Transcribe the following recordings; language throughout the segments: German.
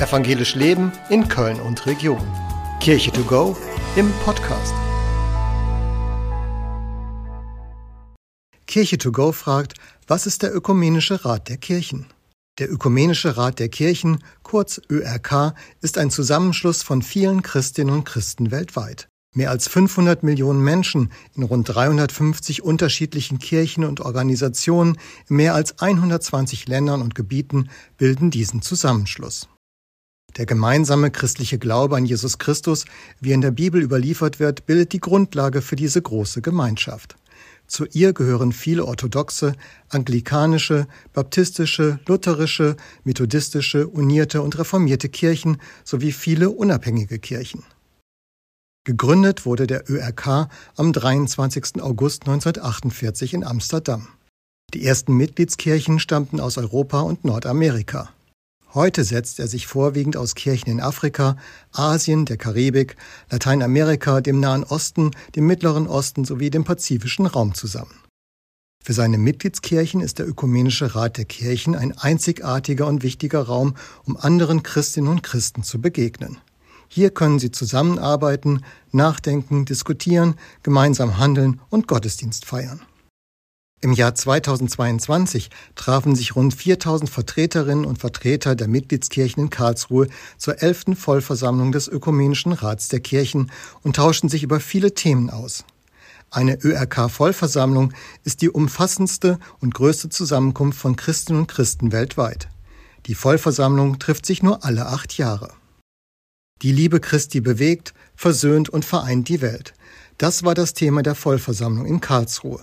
Evangelisch Leben in Köln und Region. Kirche to go im Podcast. Kirche to go fragt, was ist der Ökumenische Rat der Kirchen? Der Ökumenische Rat der Kirchen, kurz ÖRK, ist ein Zusammenschluss von vielen Christinnen und Christen weltweit. Mehr als 500 Millionen Menschen in rund 350 unterschiedlichen Kirchen und Organisationen in mehr als 120 Ländern und Gebieten bilden diesen Zusammenschluss. Der gemeinsame christliche Glaube an Jesus Christus, wie in der Bibel überliefert wird, bildet die Grundlage für diese große Gemeinschaft. Zu ihr gehören viele orthodoxe, anglikanische, baptistische, lutherische, methodistische, unierte und reformierte Kirchen sowie viele unabhängige Kirchen. Gegründet wurde der ÖRK am 23. August 1948 in Amsterdam. Die ersten Mitgliedskirchen stammten aus Europa und Nordamerika. Heute setzt er sich vorwiegend aus Kirchen in Afrika, Asien, der Karibik, Lateinamerika, dem Nahen Osten, dem Mittleren Osten sowie dem pazifischen Raum zusammen. Für seine Mitgliedskirchen ist der Ökumenische Rat der Kirchen ein einzigartiger und wichtiger Raum, um anderen Christinnen und Christen zu begegnen. Hier können sie zusammenarbeiten, nachdenken, diskutieren, gemeinsam handeln und Gottesdienst feiern. Im Jahr 2022 trafen sich rund 4000 Vertreterinnen und Vertreter der Mitgliedskirchen in Karlsruhe zur 11. Vollversammlung des Ökumenischen Rats der Kirchen und tauschten sich über viele Themen aus. Eine ÖRK-Vollversammlung ist die umfassendste und größte Zusammenkunft von Christinnen und Christen weltweit. Die Vollversammlung trifft sich nur alle acht Jahre. Die Liebe Christi bewegt, versöhnt und vereint die Welt. Das war das Thema der Vollversammlung in Karlsruhe.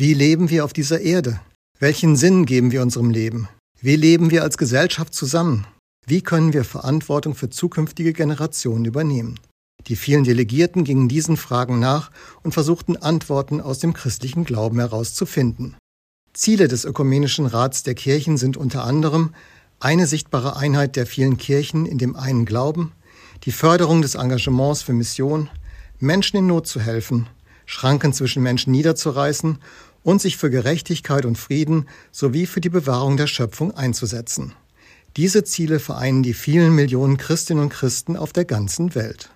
Wie leben wir auf dieser Erde? Welchen Sinn geben wir unserem Leben? Wie leben wir als Gesellschaft zusammen? Wie können wir Verantwortung für zukünftige Generationen übernehmen? Die vielen Delegierten gingen diesen Fragen nach und versuchten Antworten aus dem christlichen Glauben herauszufinden. Ziele des Ökumenischen Rats der Kirchen sind unter anderem eine sichtbare Einheit der vielen Kirchen in dem einen Glauben, die Förderung des Engagements für Mission, Menschen in Not zu helfen, Schranken zwischen Menschen niederzureißen und sich für Gerechtigkeit und Frieden sowie für die Bewahrung der Schöpfung einzusetzen. Diese Ziele vereinen die vielen Millionen Christinnen und Christen auf der ganzen Welt.